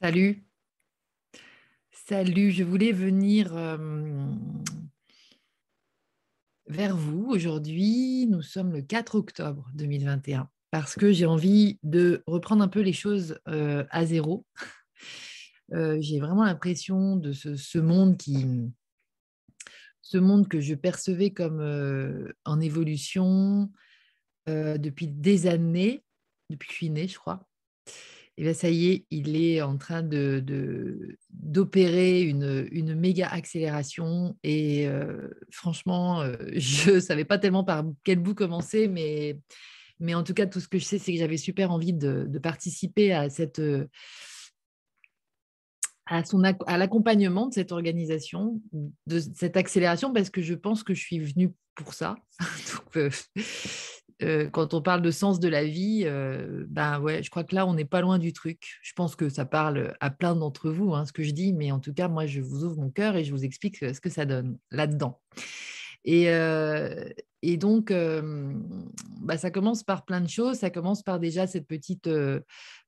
Salut. Salut, je voulais venir vers vous aujourd'hui. Nous sommes le 4 octobre 2021 parce que j'ai envie de reprendre un peu les choses à zéro. j'ai vraiment l'impression de ce, monde qui, ce monde que je percevais comme en évolution depuis des années, depuis que je suis née, je crois et bien ça y est, il est en train de, d'opérer une, une, méga accélération. Et euh, franchement, euh, je ne savais pas tellement par quel bout commencer, mais, mais en tout cas, tout ce que je sais, c'est que j'avais super envie de, participer à cette... Son, à l'accompagnement de cette organisation, de cette accélération, parce que je pense que je suis venue pour ça. Donc, euh, euh, quand on parle de sens de la vie, euh, ben ouais, je crois que là, on n'est pas loin du truc. Je pense que ça parle à plein d'entre vous, hein, ce que je dis, mais en tout cas, moi, je vous ouvre mon cœur et je vous explique ce que ça donne là-dedans. Et, euh, et donc, bah, ça commence par plein de choses. Ça commence par déjà cette petite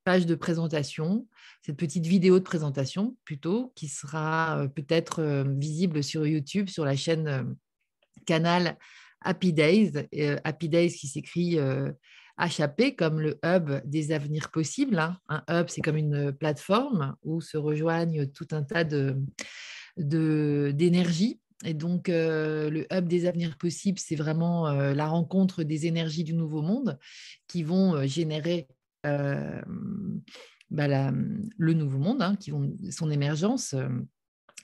page de présentation, cette petite vidéo de présentation plutôt, qui sera peut-être visible sur YouTube, sur la chaîne Canal Happy Days, euh, Happy Days qui s'écrit HAP euh, comme le hub des avenirs possibles. Hein. Un hub, c'est comme une plateforme où se rejoignent tout un tas de, d'énergie. Et donc, euh, le hub des avenirs possibles, c'est vraiment la rencontre des énergies du nouveau monde qui vont générer bah, le nouveau monde, hein, qui vont, son émergence,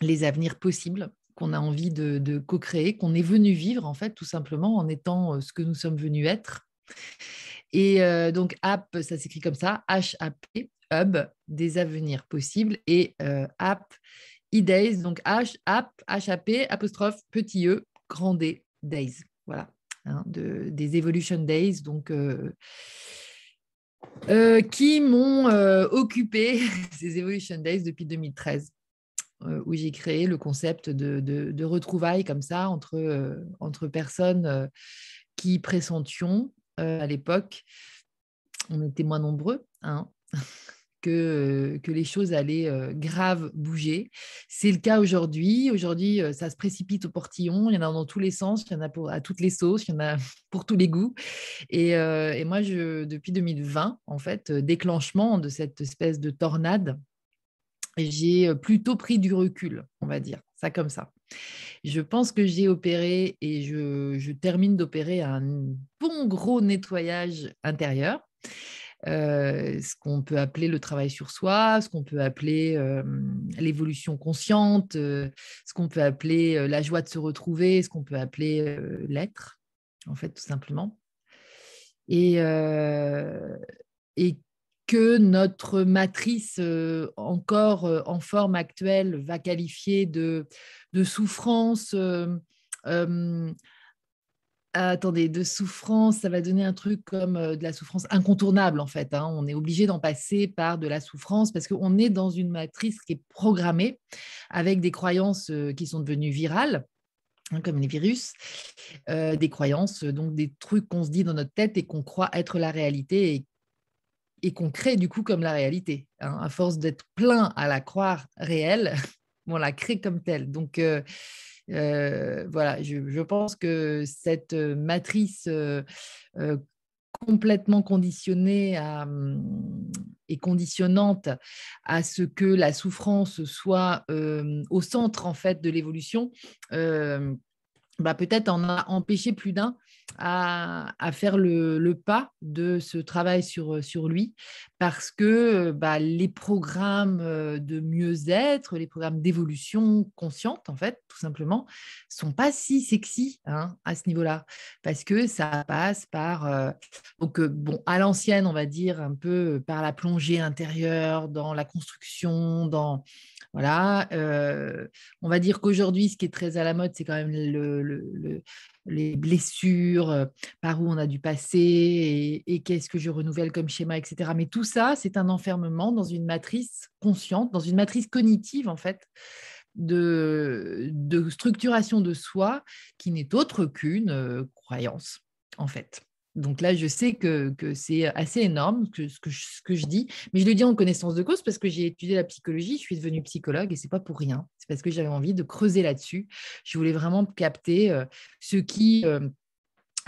les avenirs possibles qu'on a envie de, co-créer, qu'on est venu vivre, en fait, tout simplement, en étant euh, ce que nous sommes venus être. Et euh, donc, app, ça s'écrit comme ça, H-A-P, hub, des avenirs possibles, et euh, app, e-days, donc H, app, H-A-P, apostrophe, petit e, grand D, days. Voilà, hein, de, des Evolution Days, donc. qui m'ont occupé ces Evolution Days depuis 2013. Euh, où j'ai créé le concept de, retrouvailles comme ça entre, euh, personnes euh, qui pressentions à l'époque. On était moins nombreux. Hein, que, les choses allaient grave bouger. C'est le cas aujourd'hui. Aujourd'hui, ça se précipite au portillon. Il y en a dans tous les sens, il y en a à toutes les sauces, il y en a pour tous les goûts. Et, moi, depuis 2020, en fait, déclenchement de cette espèce de tornade j'ai plutôt pris du recul, on va dire, ça comme ça. Je pense que j'ai opéré et je, termine d'opérer un bon gros nettoyage intérieur. ce qu'on peut appeler le travail sur soi, ce qu'on peut appeler l'évolution consciente, ce qu'on peut appeler la joie de se retrouver, ce qu'on peut appeler l'être, en fait, tout simplement. Et, et que notre matrice euh, encore euh, en forme actuelle va qualifier de, de souffrance. Euh, attendez, de souffrance, ça va donner un truc comme de la souffrance incontournable en fait. Hein. On est obligé d'en passer par de la souffrance parce qu'on est dans une matrice qui est programmée avec des croyances qui sont devenues virales. Hein, comme les virus, des croyances, donc des trucs qu'on se dit dans notre tête et qu'on croit être la réalité et et qu'on crée du coup comme la réalité. Hein. À force d'être plein à la croire réelle, on la crée comme telle. Donc euh, euh, voilà, je, pense que cette euh, matrice complètement conditionnée hum, et conditionnante à ce que la souffrance soit au centre en fait de l'évolution, bah, peut-être en a empêché plus d'un à, faire le, pas de ce travail sur, sur lui parce que bah, les programmes de mieux-être, les programmes d'évolution consciente, en fait, tout simplement, sont pas si sexy hein, à ce niveau-là parce que ça passe par, donc, bon, à l'ancienne, on va dire, un peu par la plongée intérieure, dans la construction, dans voilà, on va dire qu'aujourd'hui, ce qui est très à la mode, c'est quand même le, les blessures, par où on a dû passer et, qu'est-ce que je renouvelle comme schéma, etc. Mais tout ça, c'est un enfermement dans une matrice consciente, dans une matrice cognitive, en fait, de, structuration de soi qui n'est autre qu'une croyance, en fait. Donc là, je sais que, c'est assez énorme que, ce, que je, ce que je dis, mais je le dis en connaissance de cause parce que j'ai étudié la psychologie, je suis devenue psychologue et c'est pas pour rien. C'est parce que j'avais envie de creuser là-dessus. Je voulais vraiment capter euh, ce qui euh,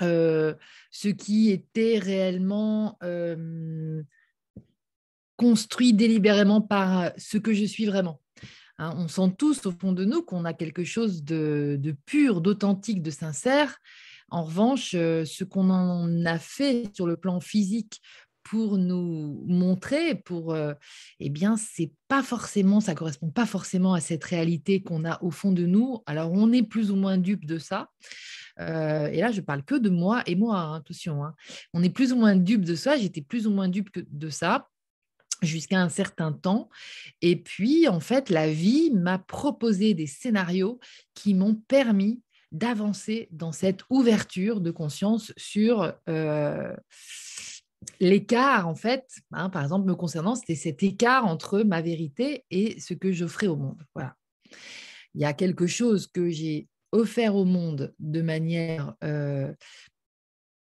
euh, ce qui était réellement construit délibérément par ce que je suis vraiment. Hein. on sent tous au fond de nous qu'on a quelque chose de, de pur, d'authentique, de sincère, en revanche, euh, ce qu'on en a fait sur le plan physique pour nous montrer, pour, euh, eh bien, c'est pas forcément, ça correspond pas forcément à cette réalité qu'on a au fond de nous. Alors, on est plus ou moins dupe de ça. Euh, et là, je parle que de moi et moi, hein, attention. Hein. On est plus ou moins dupe de ça. J'étais plus ou moins dupe de ça jusqu'à un certain temps. Et puis, en fait, la vie m'a proposé des scénarios qui m'ont permis d'avancer dans cette ouverture de conscience sur euh, l'écart, en fait, hein, par exemple, me concernant, c'était cet écart entre ma vérité et ce que j'offrais au monde. Il y a quelque chose que j'ai offert au monde de manière euh,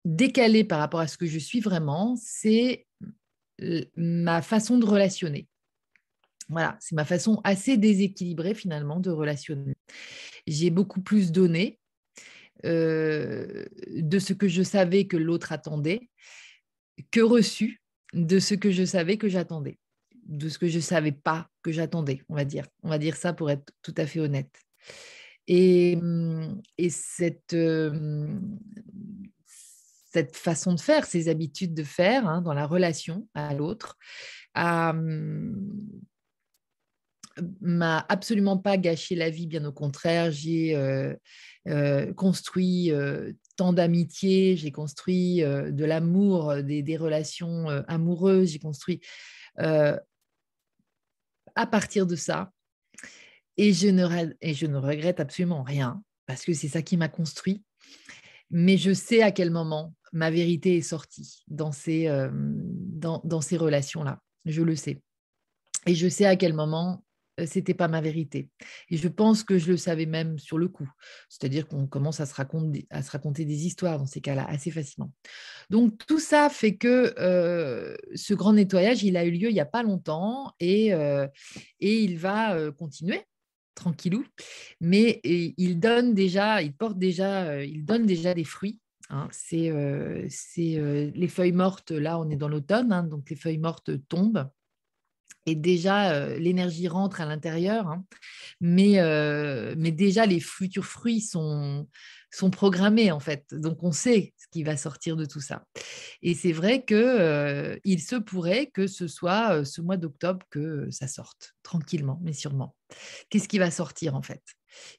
décalée par rapport à ce que je suis vraiment, c'est ma façon de relationner. Voilà, c'est ma façon assez déséquilibrée finalement de relationner. J'ai beaucoup plus donné euh, de ce que je savais que l'autre attendait que reçu de ce que je savais que j'attendais, de ce que je ne savais pas que j'attendais, on va dire. On va dire ça pour être tout à fait honnête. Et, cette, euh, cette façon de faire, ces habitudes de faire hein, dans la relation à l'autre, a, m'a absolument pas gâché la vie, bien au contraire. J'ai euh, euh, construit euh, tant d'amitié, j'ai construit de l'amour, des, relations amoureuses, j'ai construit à partir de ça. Et je, ne, et je ne regrette absolument rien, parce que c'est ça qui m'a construit. Mais je sais à quel moment ma vérité est sortie dans ces, dans, dans ces relations-là. Je le sais. Et je sais à quel moment c'était pas ma vérité. Et je pense que je le savais même sur le coup. C'est-à-dire qu'on commence à se, raconter, à se raconter des histoires dans ces cas-là assez facilement. Donc tout ça fait que ce grand nettoyage, il a eu lieu il n'y a pas longtemps et, et il va continuer tranquillou, mais il donne déjà, il porte déjà, il donne déjà des fruits. Hein. c'est les feuilles mortes, là on est dans l'automne, hein, donc les feuilles mortes tombent et déjà l'énergie rentre à l'intérieur, hein. mais, mais déjà les futurs fruits sont, sont programmés en fait, donc on sait ce qui va sortir de tout ça. Et c'est vrai que il se pourrait que ce soit ce mois d'octobre que ça sorte tranquillement, mais sûrement. Qu'est-ce qui va sortir en fait?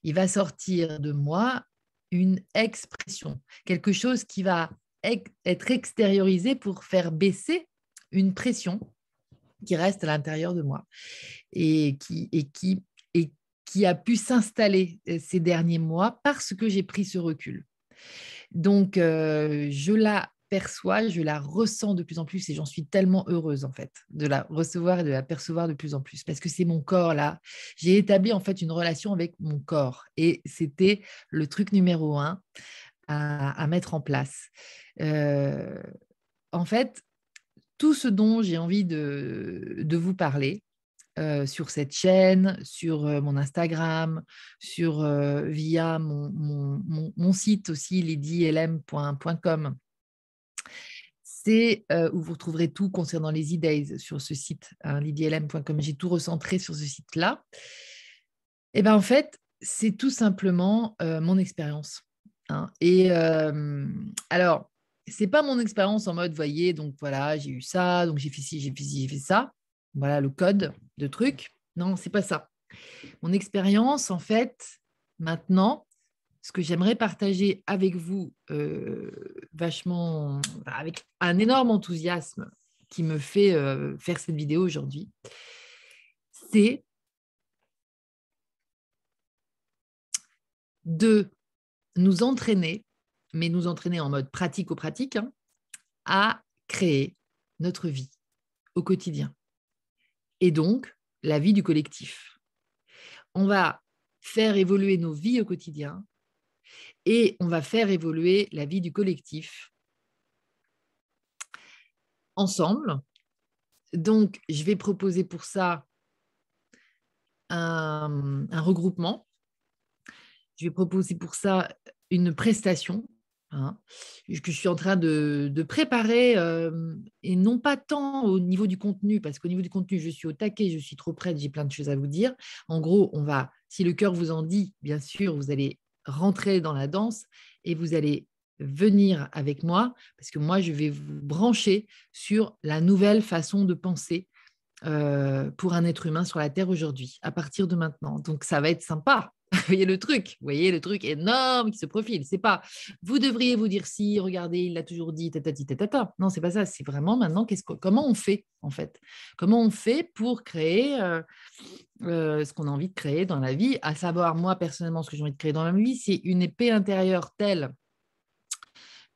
Il va sortir de moi une expression, quelque chose qui va être extériorisé pour faire baisser une pression qui reste à l'intérieur de moi et qui, a pu s'installer euh, ces derniers mois parce que j'ai pris ce recul. Donc, euh, je la perçois, je la ressens de plus en plus et j'en suis tellement heureuse en fait de la recevoir et de la percevoir de plus en plus parce que c'est mon corps là. J'ai établi en fait une relation avec mon corps et c'était le truc numéro un à, mettre en place. Euh, en fait, tout ce dont j'ai envie de, vous parler euh, sur cette chaîne, sur euh, mon Instagram, sur euh, via mon, site aussi, lydylm.com. C'est où vous retrouverez tout concernant les e-days sur ce site, hein. J'ai tout recentré sur ce site-là. Et bien en fait, c'est tout simplement mon expérience. Hein. Et alors, c'est pas mon expérience en mode, voyez, donc voilà, j'ai eu ça, donc j'ai fait ci, j'ai fait ci, j'ai fait ça. Voilà le code de truc. Non, c'est pas ça. Mon expérience, en fait, maintenant, ce que j'aimerais partager avec vous, euh, vachement, avec un énorme enthousiasme qui me fait euh, faire cette vidéo aujourd'hui, c'est de nous entraîner mais nous entraîner en mode pratico-pratique hein, à créer notre vie au quotidien. Et donc, la vie du collectif. On va faire évoluer nos vies au quotidien et on va faire évoluer la vie du collectif ensemble. Donc, je vais proposer pour ça un, regroupement. Je vais proposer pour ça une prestation hein, que je suis en train de, préparer, euh, et non pas tant au niveau du contenu, parce qu'au niveau du contenu, je suis au taquet, je suis trop prête, j'ai plein de choses à vous dire. En gros, on va, si le cœur vous en dit, bien sûr, vous allez rentrer dans la danse et vous allez venir avec moi, parce que moi, je vais vous brancher sur la nouvelle façon de penser euh, pour un être humain sur la Terre aujourd'hui, à partir de maintenant. Donc, ça va être sympa. Vous voyez le truc, vous voyez le truc énorme qui se profile. C'est pas, vous devriez vous dire si, regardez, il l'a toujours dit, tatati, tatata. Non, c'est pas ça. C'est vraiment maintenant, qu'est-ce comment on fait en fait? Comment on fait pour créer euh, euh, ce qu'on a envie de créer dans la vie? À savoir, moi personnellement, ce que j'ai envie de créer dans la vie, c'est une épée intérieure telle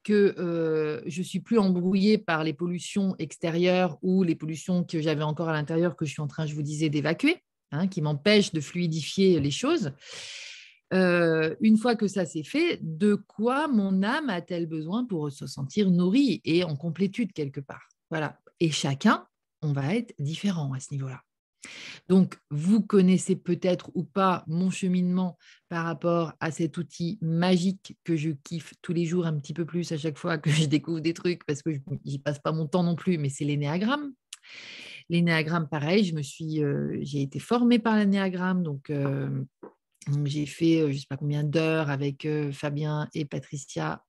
que euh, je suis plus embrouillée par les pollutions extérieures ou les pollutions que j'avais encore à l'intérieur que je suis en train, je vous disais, d'évacuer, hein, qui m'empêchent de fluidifier les choses. Euh, une fois que ça s'est fait, de quoi mon âme a-t-elle besoin pour se sentir nourrie et en complétude quelque part? Voilà. Et chacun, on va être différent à ce niveau-là. Donc, vous connaissez peut-être ou pas mon cheminement par rapport à cet outil magique que je kiffe tous les jours un petit peu plus à chaque fois que je découvre des trucs parce que je n'y passe pas mon temps non plus, mais c'est l'énéagramme. L'énéagramme, pareil, je suis, euh, j'ai été formée par l'énéagramme, donc, euh, j'ai fait euh, je ne sais pas combien d'heures avec Fabien et Patricia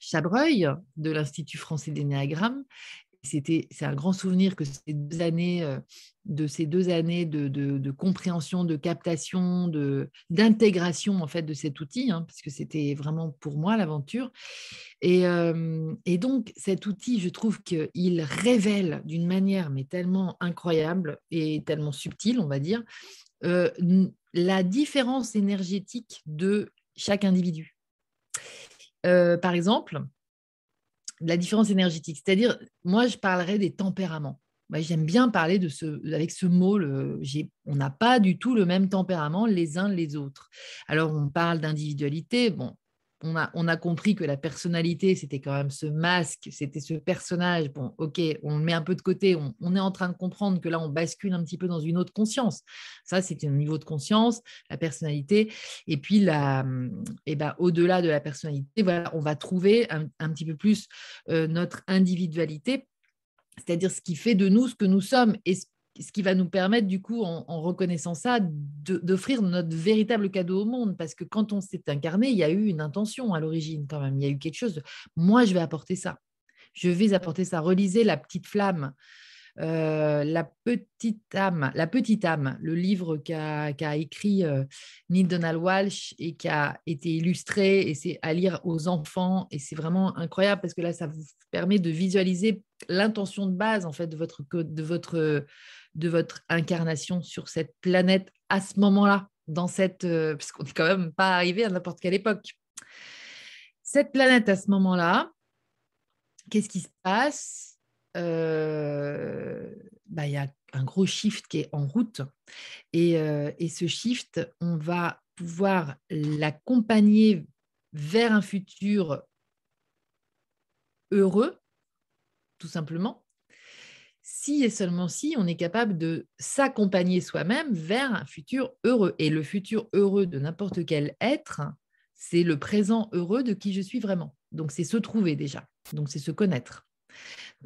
Chabreuil de l'Institut français d'énéagramme c'était c'est un grand souvenir que ces deux années euh, de ces deux années de, compréhension, de captation, de d'intégration en fait de cet outil, hein, parce que c'était vraiment pour moi l'aventure. Et, euh, et, donc cet outil, je trouve qu'il révèle d'une manière mais tellement incroyable et tellement subtile, on va dire, euh, la différence énergétique de chaque individu. par exemple, la différence énergétique. C'est-à-dire, moi, je parlerai des tempéraments. J'aime bien parler de ce, avec ce mot. on n'a pas du tout le même tempérament les uns les autres. Alors, on parle d'individualité. Bon, on a, compris que la personnalité, c'était quand même ce masque, c'était ce personnage. Bon, ok, on le met un peu de côté. On, est en train de comprendre que là, on bascule un petit peu dans une autre conscience. Ça, c'est un niveau de conscience, la personnalité. Et puis, la, eh ben, au-delà de la personnalité, voilà, on va trouver un, petit peu plus euh, notre individualité c'est-à-dire ce qui fait de nous ce que nous sommes ce qui va nous permettre, du coup, en, reconnaissant ça, d'offrir notre véritable cadeau au monde. Parce que quand on s'est incarné, il y a eu une intention à l'origine quand même. Il y a eu quelque chose. Moi, je vais apporter ça. Je vais apporter ça. Relisez La petite flamme. Euh, la petite âme, la petite âme, le livre qu'a écrit euh, Neil Donald Walsh et qui a été illustré et c'est à lire aux enfants et c'est vraiment incroyable parce que là ça vous permet de visualiser l'intention de base en fait de votre de votre de votre incarnation sur cette planète à ce moment-là, dans cette, euh, puisqu'on n'est quand même pas arrivé à n'importe quelle époque. Cette planète à ce moment-là, qu'est-ce qui se passe? Euh, bah, Il y a un gros shift qui est en route. Et, euh, et ce shift, on va pouvoir l'accompagner vers un futur heureux, tout simplement, si et seulement si on est capable de s'accompagner soi-même vers un futur heureux. Et le futur heureux de n'importe quel être, c'est le présent heureux de qui je suis vraiment. Donc c'est se trouver déjà, donc c'est se connaître.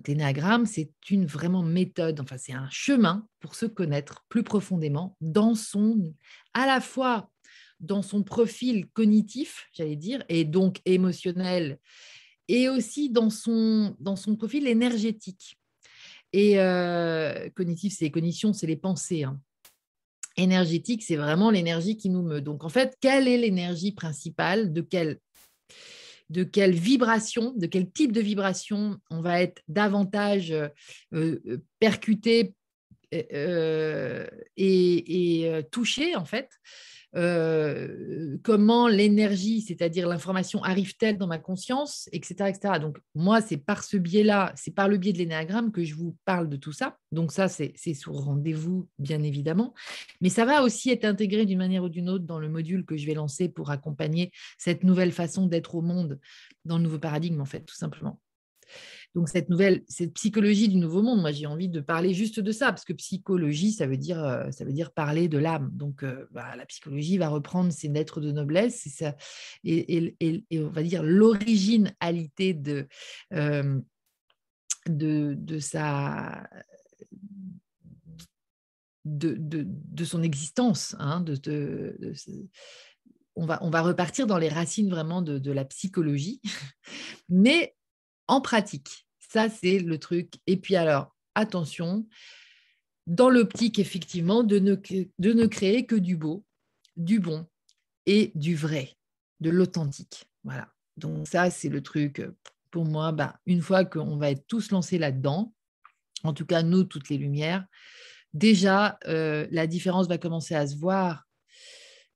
L'énagramme, c'est une vraiment méthode, enfin c'est un chemin pour se connaître plus profondément dans son, à la fois dans son profil cognitif, j'allais dire, et donc émotionnel, et aussi dans son, dans son profil énergétique. Et euh, cognitif, c'est les cognitions, c'est les pensées. Hein. Énergétique, c'est vraiment l'énergie qui nous meut. Donc, en fait, quelle est l'énergie principale De quelle, vibration, de quel type de vibration on va être davantage euh, euh, et, et touché, en fait euh, comment l'énergie, c'est-à-dire l'information, arrive-t-elle dans ma conscience, etc. etc. Donc, moi, c'est par ce biais-là, c'est par le biais de l'énéagramme que je vous parle de tout ça. Donc, ça, c'est sur rendez-vous, bien évidemment. Mais ça va aussi être intégré d'une manière ou d'une autre dans le module que je vais lancer pour accompagner cette nouvelle façon d'être au monde dans le nouveau paradigme, en fait, tout simplement. Donc cette nouvelle, cette psychologie du nouveau monde, moi j'ai envie de parler juste de ça, parce que psychologie, ça veut dire, euh, ça veut dire parler de l'âme. Donc euh, bah, la psychologie va reprendre ses lettres de noblesse et, on va dire l'originalité de, euh, de, de, sa... De, de, son existence, hein, on va, on va repartir dans les racines vraiment de, la psychologie, mais en pratique. Ça, c'est le truc. Et puis alors, attention, dans l'optique, effectivement, de ne, de ne créer que du beau, du bon et du vrai, de l'authentique. Voilà. Donc ça, c'est le truc, pour moi, bah, une fois qu'on va être tous lancés là-dedans, en tout cas, nous, toutes les lumières, déjà, euh, la différence va commencer à se voir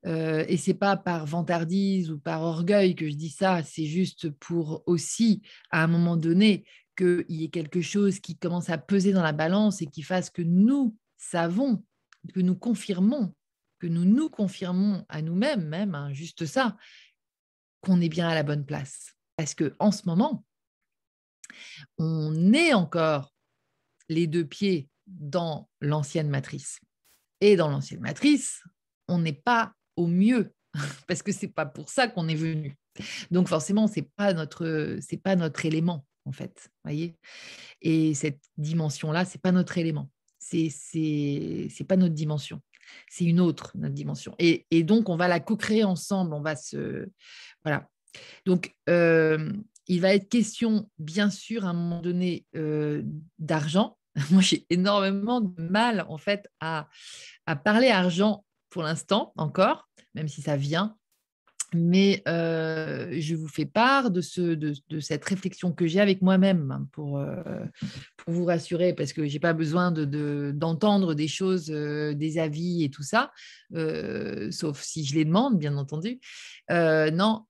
euh, et c'est pas par vantardise ou par orgueil que je dis ça, c'est juste pour aussi, à un moment donné, qu'il y ait quelque chose qui commence à peser dans la balance et qui fasse que nous savons, que nous confirmons, que nous nous confirmons à nous-mêmes, même, hein, juste ça, qu'on est bien à la bonne place. Parce que en ce moment, on est encore les deux pieds dans l'ancienne matrice. Et dans l'ancienne matrice, on n'est pas au mieux, parce que c'est pas pour ça qu'on est venu. Donc forcément, c'est pas notre, c'est pas notre élément en fait, voyez. Et cette dimension-là, c'est pas notre élément, c'est c'est c'est pas notre dimension, c'est une autre notre dimension. Et, et donc on va la co-créer ensemble, on va se voilà. Donc euh, il va être question, bien sûr, à un moment donné, euh, d'argent. Moi, j'ai énormément de mal, en fait, à, à parler argent pour l'instant encore, même si ça vient. Mais euh, je vous fais part de, ce, de, cette réflexion que j'ai avec moi-même hein, pour, euh, pour, vous rassurer, parce que je n'ai pas besoin d'entendre de, des choses, euh, des avis et tout ça, sauf si je les demande, bien entendu. non,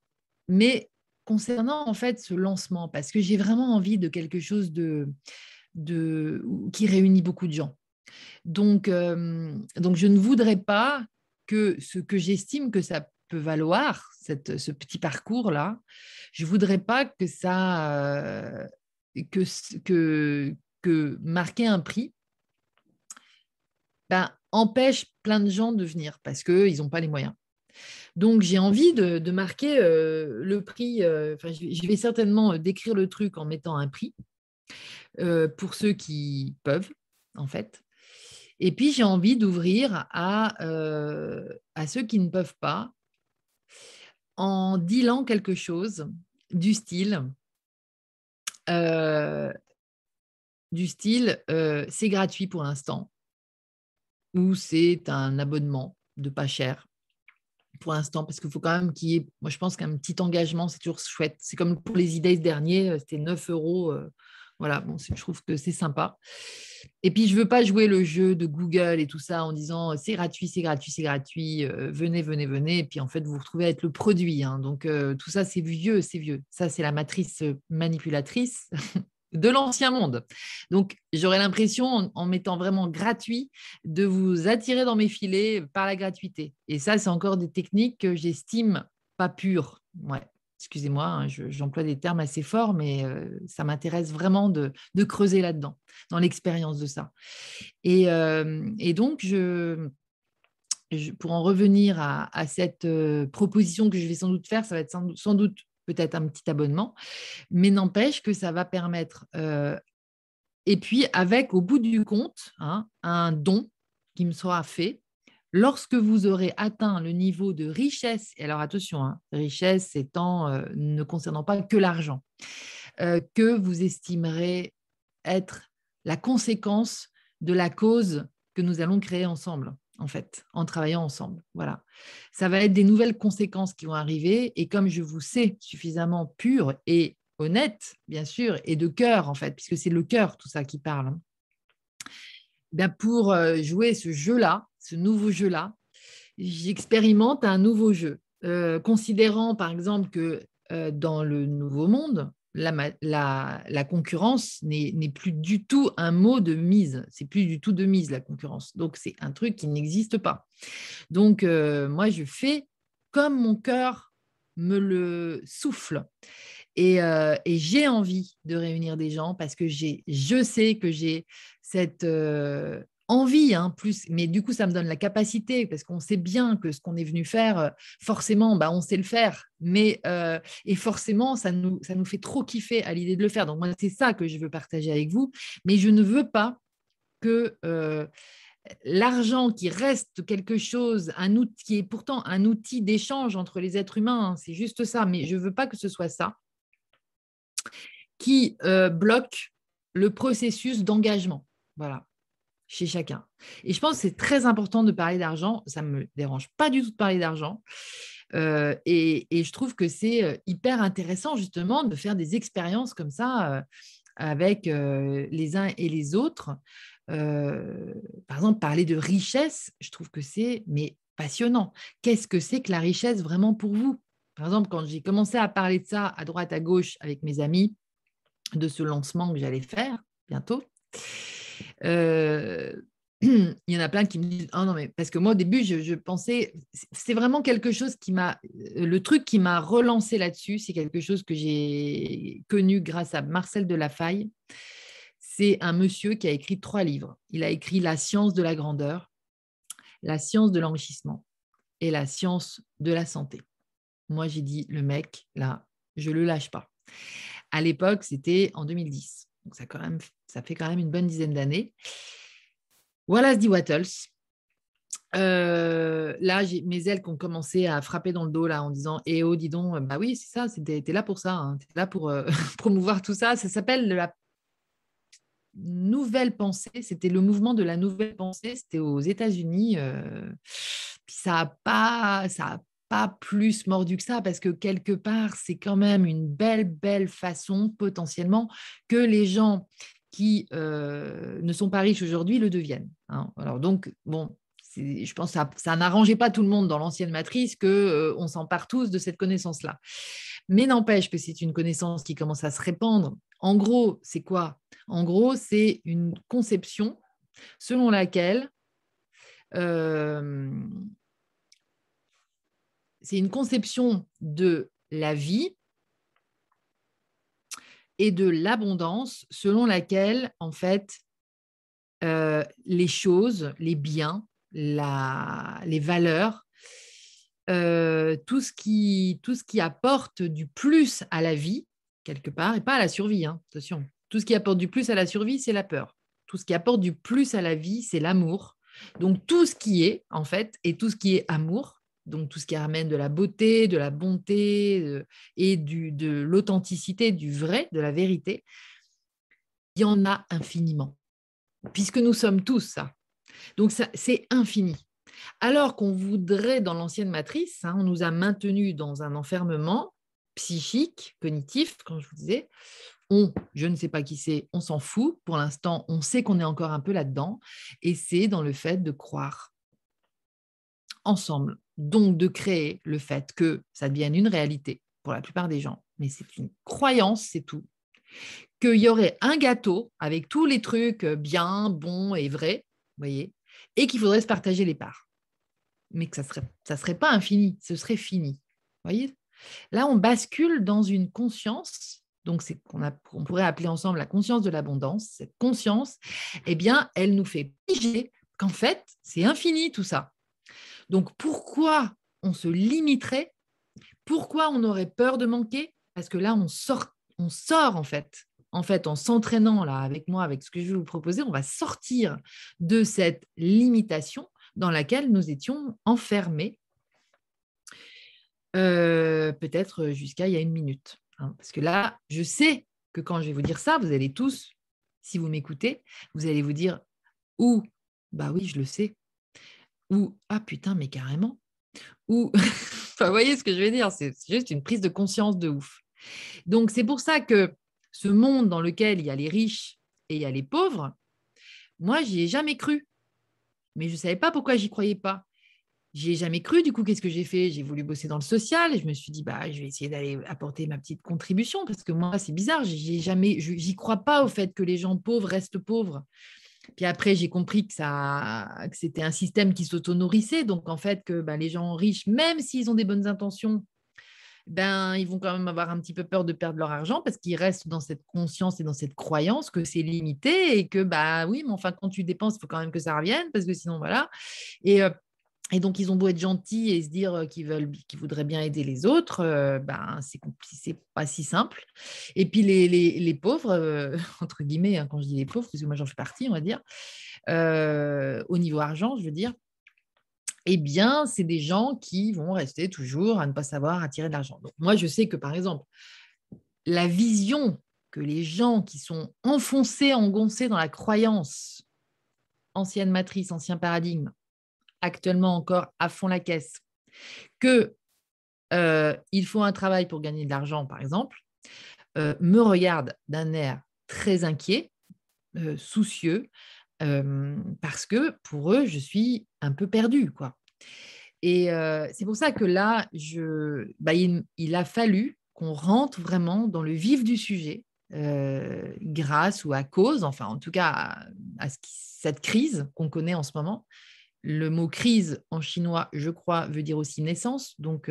mais concernant en fait ce lancement, parce que j'ai vraiment envie de quelque chose de, de, qui réunit beaucoup de gens. Donc, donc, je ne voudrais pas que ce que j'estime que ça peut valoir, cette, ce petit parcours-là, je ne voudrais pas que ça, euh, que, que, que marquer un prix ben, empêche plein de gens de venir parce qu'ils n'ont pas les moyens. Donc, j'ai envie de, marquer euh, le prix. Euh, je vais certainement décrire le truc en mettant un prix pour ceux qui peuvent, en fait. Et puis, j'ai envie d'ouvrir à, euh, à ceux qui ne peuvent pas en disant quelque chose du style, euh, du style, euh, c'est gratuit pour l'instant, ou c'est un abonnement de pas cher pour l'instant, parce qu'il faut quand même qu'il y ait, moi je pense qu'un petit engagement, c'est toujours chouette. C'est comme pour les idées dernier, c'était 9 euros voilà, bon, je trouve que c'est sympa. Et puis, je ne veux pas jouer le jeu de Google et tout ça en disant c'est gratuit, c'est gratuit, c'est gratuit, euh, venez, venez, venez. Et puis, en fait, vous vous retrouvez à être le produit. Hein. Donc, euh, tout ça, c'est vieux, c'est vieux. Ça, c'est la matrice euh, manipulatrice de l'ancien monde. Donc, j'aurais l'impression, en, mettant vraiment gratuit, de vous attirer dans mes filets par la gratuité. Et ça, c'est encore des techniques que j'estime pas pures. Ouais excusez-moi, hein, j'emploie des termes assez forts, mais euh, ça m'intéresse vraiment de, creuser là-dedans, dans l'expérience de ça. Et, euh, donc, pour en revenir à, cette euh, proposition que je vais sans doute faire, ça va être sans, doute peut-être un petit abonnement, mais n'empêche que ça va permettre, et puis avec au bout du compte, hein, un don qui me sera fait Lorsque vous aurez atteint le niveau de richesse, et alors attention, hein, richesse étant euh, ne concernant pas que l'argent, euh, que vous estimerez être la conséquence de la cause que nous allons créer ensemble, en fait, en travaillant ensemble. Voilà. Ça va être des nouvelles conséquences qui vont arriver, et comme je vous sais suffisamment pur et honnête, bien sûr, et de cœur, en fait, puisque c'est le cœur tout ça qui parle. Hein, ben pour euh, jouer ce jeu-là, ce nouveau jeu-là, j'expérimente un nouveau jeu. Euh, considérant par exemple que euh, dans le nouveau monde, la, concurrence n'est plus du tout un mot de mise. C'est plus du tout de mise la concurrence. Donc c'est un truc qui n'existe pas. Donc moi je fais comme mon cœur me le souffle. Et, euh, j'ai envie de réunir des gens parce que je sais que j'ai cette euh, envie, hein, plus, mais du coup, ça me donne la capacité parce qu'on sait bien que ce qu'on est venu faire, euh, forcément, bah, on sait le faire, mais et forcément, ça nous, fait trop kiffer à l'idée de le faire. Donc, moi, c'est ça que je veux partager avec vous, mais je ne veux pas que l'argent qui reste quelque chose, un outil qui est pourtant un outil d'échange entre les êtres humains, hein, c'est juste ça, mais je ne veux pas que ce soit ça qui euh, bloque le processus d'engagement. Voilà, chez chacun. Et je pense que c'est très important de parler d'argent. Ça ne me dérange pas du tout de parler d'argent. Euh, et, je trouve que c'est euh, hyper intéressant justement de faire des expériences comme ça avec les uns et les autres. par exemple, parler de richesse, je trouve que c'est mais passionnant. Qu'est-ce que c'est que la richesse vraiment pour vous? Par exemple, quand j'ai commencé à parler de ça à droite, à gauche avec mes amis, de ce lancement que j'allais faire bientôt, il y en a plein qui me disent oh non mais parce que moi au début je, pensais c'est vraiment quelque chose qui m'a le truc qui m'a relancé là-dessus c'est quelque chose que j'ai connu grâce à Marcel de Lafaille c'est un monsieur qui a écrit trois livres. Il a écrit la science de la grandeur la science de l'enrichissement et la science de la santé. Moi j'ai dit le mec là je le lâche pas. À l'époque c'était en 2010 donc ça fait quand même une bonne dizaine d'années voilà, dit Wattles. Euh, là, mes ailes qui ont commencé à frapper dans le dos là en disant Eh oh, dis donc, bah oui, c'est ça, t'es là pour ça, hein, t'es là pour euh, promouvoir tout ça. Ça s'appelle la nouvelle pensée. C'était le mouvement de la nouvelle pensée. C'était aux États-Unis. Euh, ça n'a pas, plus mordu que ça parce que quelque part, c'est quand même une belle, belle façon potentiellement que les gens qui euh, ne sont pas riches aujourd'hui le deviennent. Hein. Alors donc, bon, je pense que ça, n'arrangeait pas tout le monde dans l'ancienne matrice qu'on euh, s'empare tous de cette connaissance-là. Mais n'empêche que c'est une connaissance qui commence à se répandre. En gros, c'est quoi? En gros, c'est une conception selon laquelle euh, c'est une conception de la vie et de l'abondance selon laquelle, en fait, euh, les choses, les biens, les valeurs, euh, tout, ce qui, apporte du plus à la vie, quelque part, et pas à la survie, hein, attention. Tout ce qui apporte du plus à la survie, c'est la peur. Tout ce qui apporte du plus à la vie, c'est l'amour. Donc tout ce qui est, en fait, et tout ce qui est amour, donc tout ce qui ramène de la beauté, de la bonté et de l'authenticité, du vrai, de la vérité, il y en a infiniment, puisque nous sommes tous ça. Donc c'est infini. Alors qu'on voudrait, dans l'ancienne matrice, hein, on nous a maintenus dans un enfermement psychique, cognitif, comme je vous disais. On, je ne sais pas qui c'est, on s'en fout. Pour l'instant, on sait qu'on est encore un peu là-dedans. Et c'est dans le fait de croire ensemble donc de créer le fait que ça devienne une réalité pour la plupart des gens, mais c'est une croyance, c'est tout, qu'il y aurait un gâteau avec tous les trucs bien, bons et vrais, voyez, et qu'il faudrait se partager les parts. Mais que ça ne serait pas infini, ce serait fini. voyez Là, on bascule dans une conscience, donc c'est qu'on on pourrait appeler ensemble la conscience de l'abondance. Cette conscience, eh bien, elle nous fait piger qu'en fait, c'est infini tout ça. Donc pourquoi on se limiterait? Pourquoi on aurait peur de manquer? Parce que là, on sort, on sort en fait. En fait, en s'entraînant là avec moi, avec ce que je vais vous proposer, on va sortir de cette limitation dans laquelle nous étions enfermés, euh, peut-être jusqu'à il y a une minute. Hein. parce que là, je sais que quand je vais vous dire ça, vous allez tous, si vous m'écoutez, vous allez vous dire, ou, bah oui, je le sais, ou ah putain, mais carrément, ou enfin, vous voyez ce que je veux dire, c'est juste une prise de conscience de ouf. Donc c'est pour ça que ce monde dans lequel il y a les riches et il y a les pauvres, moi j'y ai jamais cru, mais je ne savais pas pourquoi j'y croyais pas. J'y ai jamais cru, du coup, qu'est-ce que j'ai fait? J'ai voulu bosser dans le social et je me suis dit, bah, je vais essayer d'aller apporter ma petite contribution parce que moi, c'est bizarre, j'ai jamais, j'y crois pas au fait que les gens pauvres restent pauvres. Puis après, j'ai compris que, c'était un système qui s'auto-nourrissait. Donc, en fait, que bah, les gens riches, même s'ils ont des bonnes intentions, ben, ils vont quand même avoir un petit peu peur de perdre leur argent parce qu'ils restent dans cette conscience et dans cette croyance que c'est limité et que, bah oui, mais enfin, quand tu dépenses, il faut quand même que ça revienne parce que sinon, voilà. Et, euh, et donc, ils ont beau être gentils et se dire qu'ils veulent, qu'ils voudraient bien aider les autres, euh, ben, c'est pas si simple. Et puis, les, pauvres, euh, entre guillemets, hein, quand je dis les pauvres, parce que moi j'en fais partie, on va dire, au niveau argent, je veux dire, eh bien, c'est des gens qui vont rester toujours à ne pas savoir attirer de l'argent. Donc, moi, je sais que, par exemple, la vision que les gens qui sont enfoncés, engoncés dans la croyance, ancienne matrice, ancien paradigme, actuellement encore à fond la caisse, que euh, il faut un travail pour gagner de l'argent, par exemple, euh, me regardent d'un air très inquiet, euh, soucieux, parce que pour eux, je suis un peu perdue. Quoi. Et c'est pour ça que là, bah, il, a fallu qu'on rentre vraiment dans le vif du sujet, grâce ou à cause, enfin en tout cas à, cette crise qu'on connaît en ce moment. Le mot crise en chinois, je crois, veut dire aussi naissance. Donc,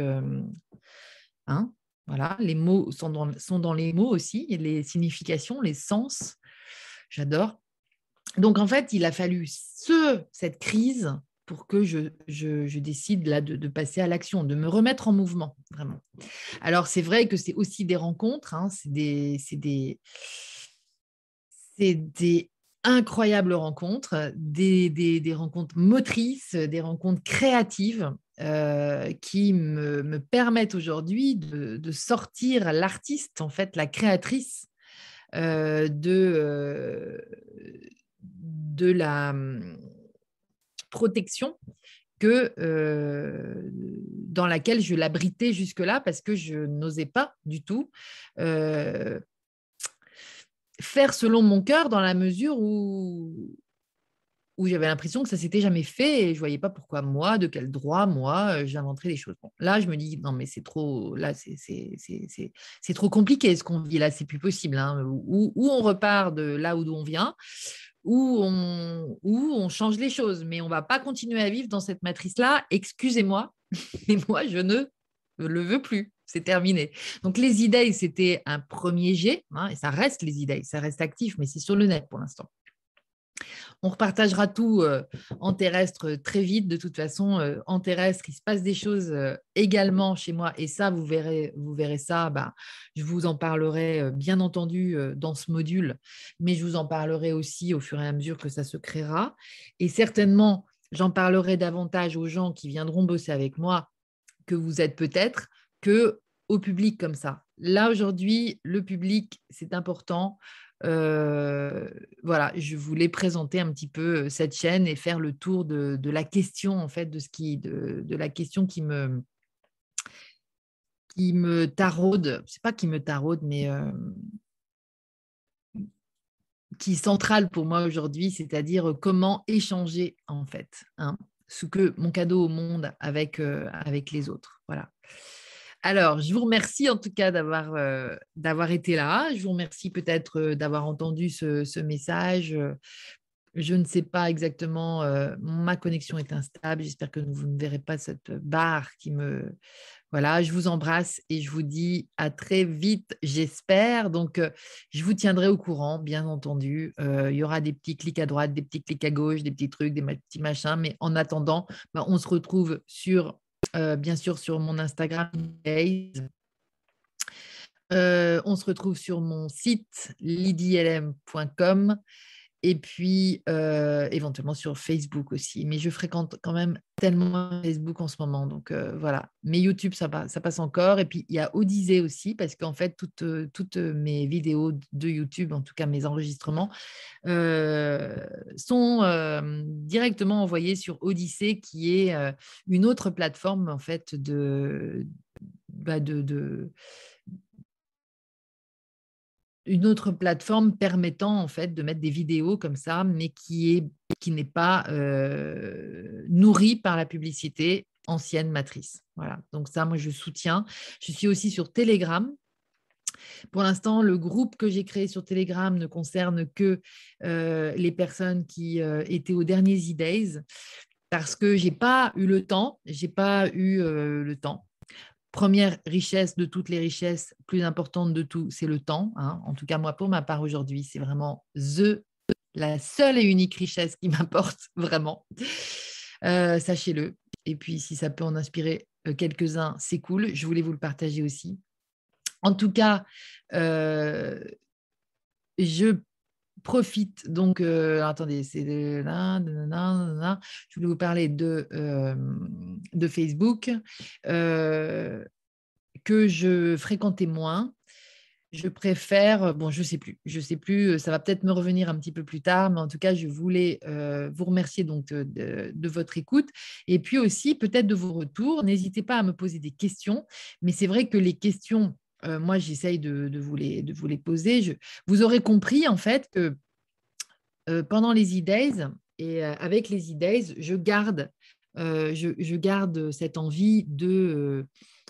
hein, voilà, les mots sont dans, sont dans les mots aussi, les significations, les sens. J'adore. Donc, en fait, il a fallu ce, cette crise pour que je, je, décide là de, passer à l'action, de me remettre en mouvement, vraiment. Alors, c'est vrai que c'est aussi des rencontres, hein, c'est des, des, des, incroyables rencontres, des, rencontres motrices, des rencontres créatives euh, qui me, me permettent aujourd'hui de, sortir l'artiste, en fait, la créatrice euh, de, euh, de la hum, protection que dans laquelle je l'abritais jusque-là parce que je n'osais pas du tout faire selon mon cœur dans la mesure où, où j'avais l'impression que ça s'était jamais fait et je voyais pas pourquoi moi, de quel droit moi, euh, j'inventerais des choses. là, je me dis non mais c'est trop, là c'est trop compliqué ce qu'on vit là, c'est plus possible. Hein. Ou, on repart de là où on vient, où on, on change les choses, mais on va pas continuer à vivre dans cette matrice-là. Excusez-moi, mais moi, je ne le veux plus. C'est terminé. Donc, les idées, c'était un premier jet, hein, et ça reste les idées, ça reste actif, mais c'est sur le net pour l'instant. On repartagera tout euh, en terrestre très vite. De toute façon, euh, en terrestre, il se passe des choses euh, également chez moi. Et ça, vous verrez, vous verrez ça. Bah, je vous en parlerai bien entendu dans ce module, mais je vous en parlerai aussi au fur et à mesure que ça se créera. Et certainement, j'en parlerai davantage aux gens qui viendront bosser avec moi, que vous êtes peut-être, que au public comme ça. Là, aujourd'hui, le public, c'est important. Euh, voilà, je voulais présenter un petit peu euh, cette chaîne et faire le tour de, la question, en fait, de, ce qui, de, la question qui me, qui me taraude. C'est pas qui me taraude, mais euh, qui est centrale pour moi aujourd'hui, c'est-à-dire comment échanger, en fait, hein, ce que mon cadeau au monde avec, avec les autres. Voilà. Alors, je vous remercie en tout cas d'avoir euh, été là. Je vous remercie peut-être euh, d'avoir entendu ce, message. Je ne sais pas exactement, euh, ma connexion est instable. J'espère que vous ne verrez pas cette barre qui me... Voilà, je vous embrasse et je vous dis à très vite, j'espère. Donc, je vous tiendrai au courant, bien entendu. il y aura des petits clics à droite, des petits clics à gauche, des petits trucs, des petits machins. Mais en attendant, bah, on se retrouve sur euh, bien sûr sur mon Instagram. Euh, on se retrouve sur mon site lidylm.com et puis euh, éventuellement sur Facebook aussi. Mais je fréquente quand même tellement Facebook en ce moment, donc euh, voilà. Mais YouTube, ça, passe encore. Et puis il y a Odyssée aussi, parce qu'en fait, toutes, euh, toutes mes vidéos de YouTube, en tout cas mes enregistrements, sont directement envoyés sur Odyssée, qui est une autre plateforme en fait de, bah, une autre plateforme permettant en fait de mettre des vidéos comme ça, mais qui est qui n'est pas euh, nourrie par la publicité ancienne matrice. Voilà. Donc ça, moi je soutiens. Je suis aussi sur Telegram. Pour l'instant, le groupe que j'ai créé sur Telegram ne concerne que euh, les personnes qui euh, étaient aux derniers e-days parce que j'ai pas eu le temps, j'ai pas eu le temps première richesse de toutes les richesses, plus importante de tout, c'est le temps. Hein. En tout cas, moi, pour ma part aujourd'hui, c'est vraiment the, la seule et unique richesse qui m'apporte vraiment. Euh, sachez-le. Et puis, si ça peut en inspirer euh, quelques-uns, c'est cool. Je voulais vous le partager aussi. En tout cas, euh, je profite donc. attendez, c'est de, je voulais vous parler de, de Facebook que je fréquentais moins. Je préfère, bon, je sais plus, je sais plus, ça va peut-être me revenir un petit peu plus tard, mais en tout cas, je voulais vous remercier donc de, votre écoute et puis aussi peut-être de vos retours. N'hésitez pas à me poser des questions, mais c'est vrai que les questions moi, j'essaye de, vous les, de vous les poser. vous aurez compris, en fait, que pendant les e-days et avec les e-days, je garde, je, garde cette envie de,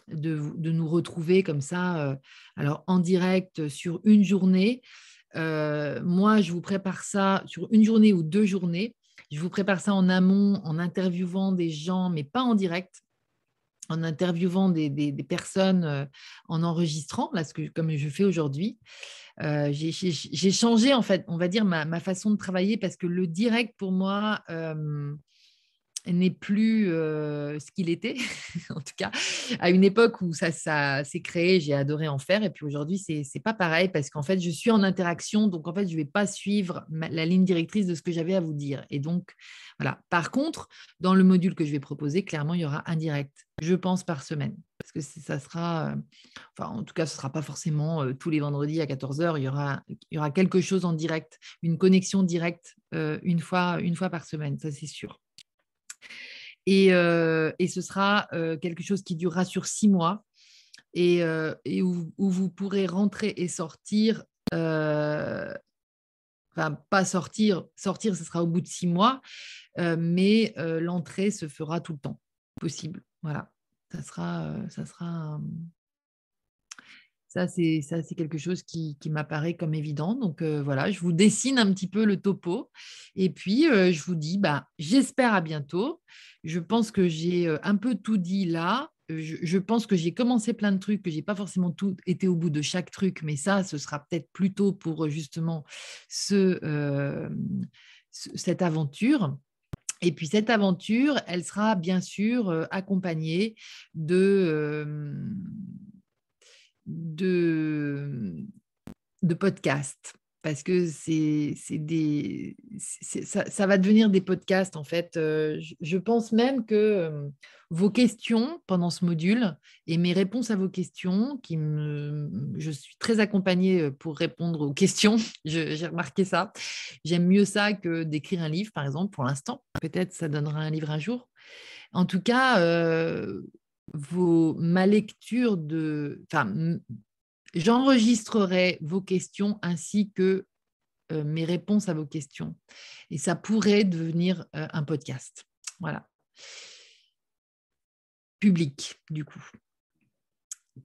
de, nous retrouver comme ça, alors en direct sur une journée. moi, je vous prépare ça sur une journée ou deux journées. Je vous prépare ça en amont, en interviewant des gens, mais pas en direct en interviewant des, personnes, euh, en enregistrant, comme je fais aujourd'hui. Euh, j'ai changé, en fait, on va dire, ma, façon de travailler parce que le direct, pour moi, euh, n'est plus ce qu'il était, en tout cas, à une époque où ça, s'est créé, j'ai adoré en faire, et puis aujourd'hui, c'est n'est pas pareil parce qu'en fait, je suis en interaction, donc en fait, je ne vais pas suivre la ligne directrice de ce que j'avais à vous dire. Et donc, voilà. Par contre, dans le module que je vais proposer, clairement, il y aura un direct, je pense, par semaine. Parce que ça sera, enfin, en tout cas, ce ne sera pas forcément tous les vendredis à 14h, il y, aura, il y aura quelque chose en direct, une connexion directe une, fois, une fois par semaine, ça c'est sûr. Et, ce sera quelque chose qui durera sur six mois et, où, vous pourrez rentrer et sortir. enfin, pas sortir, sortir, ce sera au bout de six mois, mais l'entrée se fera tout le temps possible. Voilà, ça sera, ça sera ça, c'est quelque chose qui, m'apparaît comme évident. Donc voilà, je vous dessine un petit peu le topo. Et puis, je vous dis, bah, j'espère à bientôt. Je pense que j'ai un peu tout dit là. Je, pense que j'ai commencé plein de trucs, que j'ai pas forcément tout été au bout de chaque truc, mais ça, ce sera peut-être plutôt pour justement ce, cette aventure. Et puis cette aventure, elle sera bien sûr accompagnée de, de, de podcasts parce que c'est ça, va devenir des podcasts en fait. Euh, je, pense même que euh, vos questions pendant ce module et mes réponses à vos questions, qui je suis très accompagnée euh, pour répondre aux questions. J'ai remarqué ça. J'aime mieux ça que d'écrire un livre, par exemple, pour l'instant. Peut-être ça donnera un livre un jour. En tout cas, ma lecture de... Enfin, j'enregistrerai vos questions ainsi que euh, mes réponses à vos questions. Et ça pourrait devenir euh, un podcast. Voilà. Public, du coup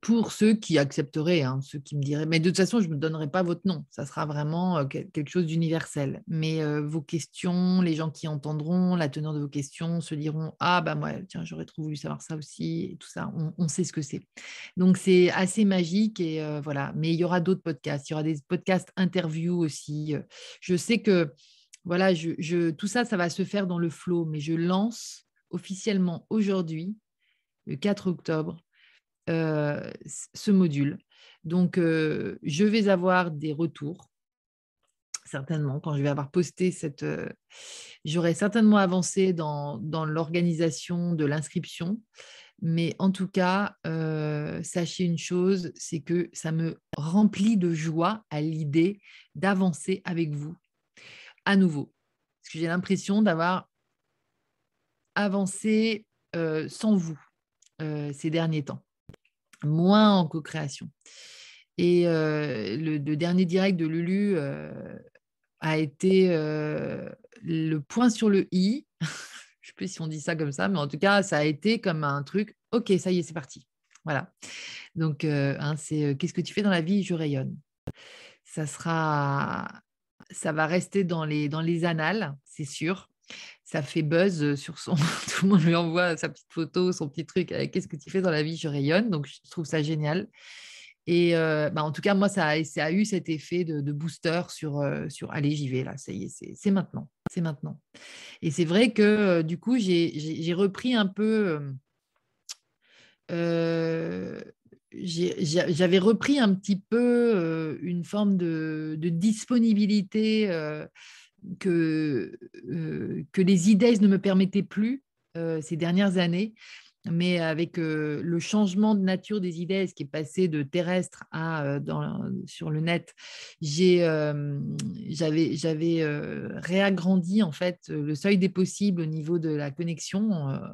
pour ceux qui accepteraient, hein, ceux qui me diraient, mais de toute façon, je ne me donnerai pas votre nom, ça sera vraiment quelque chose d'universel. Mais vos questions, les gens qui entendront la teneur de vos questions se diront, ah bah moi, tiens, j'aurais trop voulu savoir ça aussi, et tout ça, on, sait ce que c'est. Donc c'est assez magique, et voilà. Mais il y aura d'autres podcasts, il y aura des podcasts interviews aussi. Je sais que, voilà, tout ça, ça va se faire dans le flow, mais je lance officiellement aujourd'hui, le 4 octobre, euh, ce module. Donc, euh, je vais avoir des retours, certainement, quand je vais avoir posté cette... Euh, j'aurai certainement avancé dans, dans l'organisation de l'inscription. Mais en tout cas, sachez une chose, c'est que ça me remplit de joie à l'idée d'avancer avec vous à nouveau. Parce que j'ai l'impression d'avoir avancé sans vous ces derniers temps moins en co-création. Et le, dernier direct de Lulu a été le point sur le i. Je ne sais plus si on dit ça comme ça, mais en tout cas, ça a été comme un truc. Ok, ça y est, c'est parti. Voilà. Donc, hein, c'est qu'est-ce que tu fais dans la vie? Je rayonne. Ça sera, ça va rester dans les, dans les annales, c'est sûr. Ça fait buzz sur son. Tout le monde lui envoie sa petite photo, son petit truc. Qu'est-ce que tu fais dans la vie Je rayonne. Donc, je trouve ça génial. Et bah, en tout cas, moi, ça a, eu cet effet de, booster sur, sur allez, j'y vais, là, ça y est, c'est maintenant. C'est maintenant. Et c'est vrai que du coup, j'ai repris un peu. J'avais repris un petit peu une forme de disponibilité que, que les idées ne me permettaient plus ces dernières années. Mais avec le changement de nature des idées, qui est passé de terrestre à sur le net, j'avais réagrandi en fait le seuil des possibles au niveau de la connexion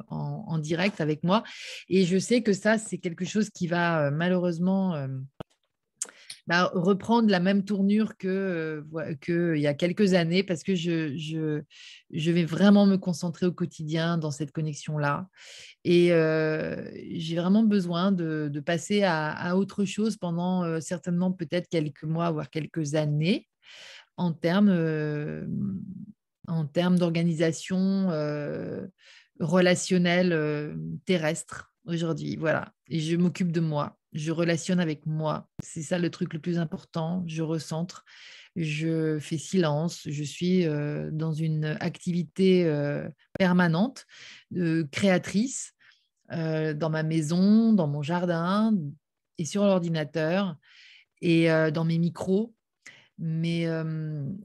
en, direct avec moi, et je sais que ça c'est quelque chose qui va malheureusement bah, reprendre la même tournure que qu'il y a quelques années parce que je, vais vraiment me concentrer au quotidien dans cette connexion-là. Et j'ai vraiment besoin de, passer à, autre chose pendant certainement peut-être quelques mois, voire quelques années en termes, en termes d'organisation relationnelle terrestre aujourd'hui. Voilà. Et je m'occupe de moi je relationne avec moi. C'est ça le truc le plus important. Je recentre, je fais silence, je suis euh, dans une activité euh, permanente, euh, créatrice, dans ma maison, dans mon jardin et sur l'ordinateur et dans mes micros. Mais,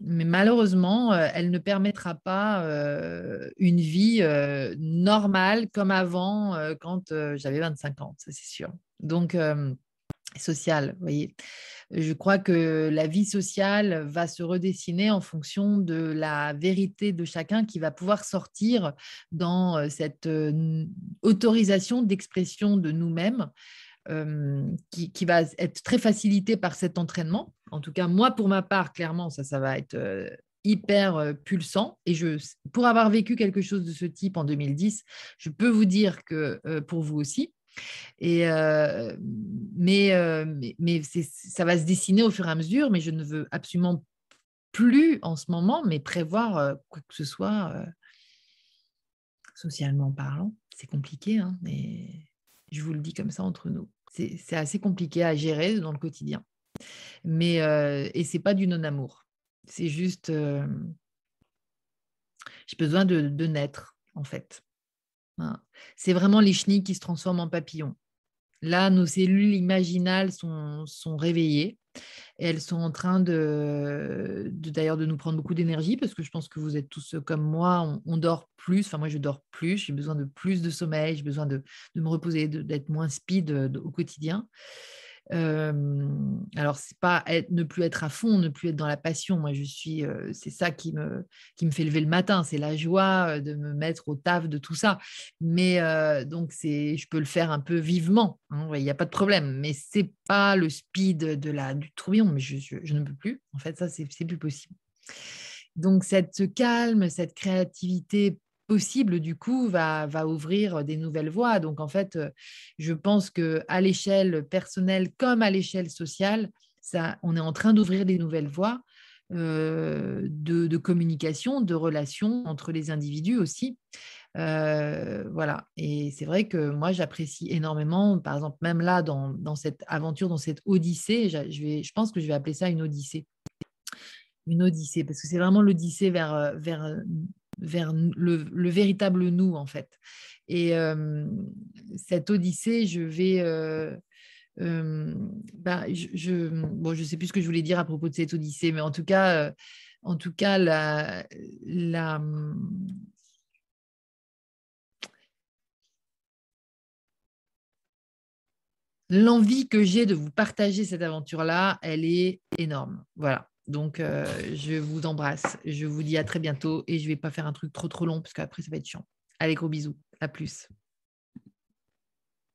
malheureusement, elle ne permettra pas une vie normale comme avant quand j'avais 25 ans, ça c'est sûr donc sociale. Vous voyez, je crois que la vie sociale va se redessiner en fonction de la vérité de chacun qui va pouvoir sortir dans cette autorisation d'expression de nous-mêmes. qui, va être très facilitée par cet entraînement. En tout cas, moi, pour ma part, clairement, ça, ça va être hyper pulsant. Et je, pour avoir vécu quelque chose de ce type en 2010, je peux vous dire que pour vous aussi, et mais, mais, ça va se dessiner au fur et à mesure, mais je ne veux absolument plus en ce moment, mais prévoir quoi que ce soit socialement parlant. C'est compliqué, hein, mais je vous le dis comme ça entre nous. C'est assez compliqué à gérer dans le quotidien. Mais, et c'est pas du non-amour. C'est juste, j'ai besoin de, de naître, en fait. C'est vraiment les chenilles qui se transforment en papillons. Là, nos cellules imaginales sont, sont réveillées. Et elles sont en train de, d'ailleurs de nous prendre beaucoup d'énergie parce que je pense que vous êtes tous comme moi, on, dort plus. Enfin, moi, je dors plus. J'ai besoin de plus de sommeil. J'ai besoin de, me reposer, d'être moins speed au quotidien alors, c'est pas ne plus être à fond, ne plus être dans la passion. Moi, je suis, c'est ça qui me, qui me fait lever le matin. C'est la joie de me mettre au taf de tout ça. Mais donc, c'est, je peux le faire un peu vivement. Hein, il n'y a pas de problème. Mais c'est pas le speed de la, du tourbillon. Mais je, je, ne peux plus. En fait, ça, c'est, c'est plus possible. Donc, cette calme, cette créativité possible, du coup, va, va ouvrir des nouvelles voies. Donc, en fait, je pense que à l'échelle personnelle comme à l'échelle sociale, ça, on est en train d'ouvrir des nouvelles voies de, de, communication, de relations entre les individus aussi. voilà. Et c'est vrai que moi, j'apprécie énormément, par exemple, même là, dans, dans, cette aventure, dans cette odyssée, je, vais, je pense que je vais appeler ça une odyssée. Une odyssée, parce que c'est vraiment l'odyssée vers, vers vers le, véritable nous, en fait. Et cette odyssée, je vais... bah, je, bon, je sais plus ce que je voulais dire à propos de cette odyssée, mais en tout cas, en tout cas, la, la l'envie que j'ai de vous partager cette aventure-là, elle est énorme. Voilà. Donc, je vous embrasse. Je vous dis à très bientôt et je ne vais pas faire un truc trop trop long parce qu'après, ça va être chiant. Allez, gros bisous. À plus.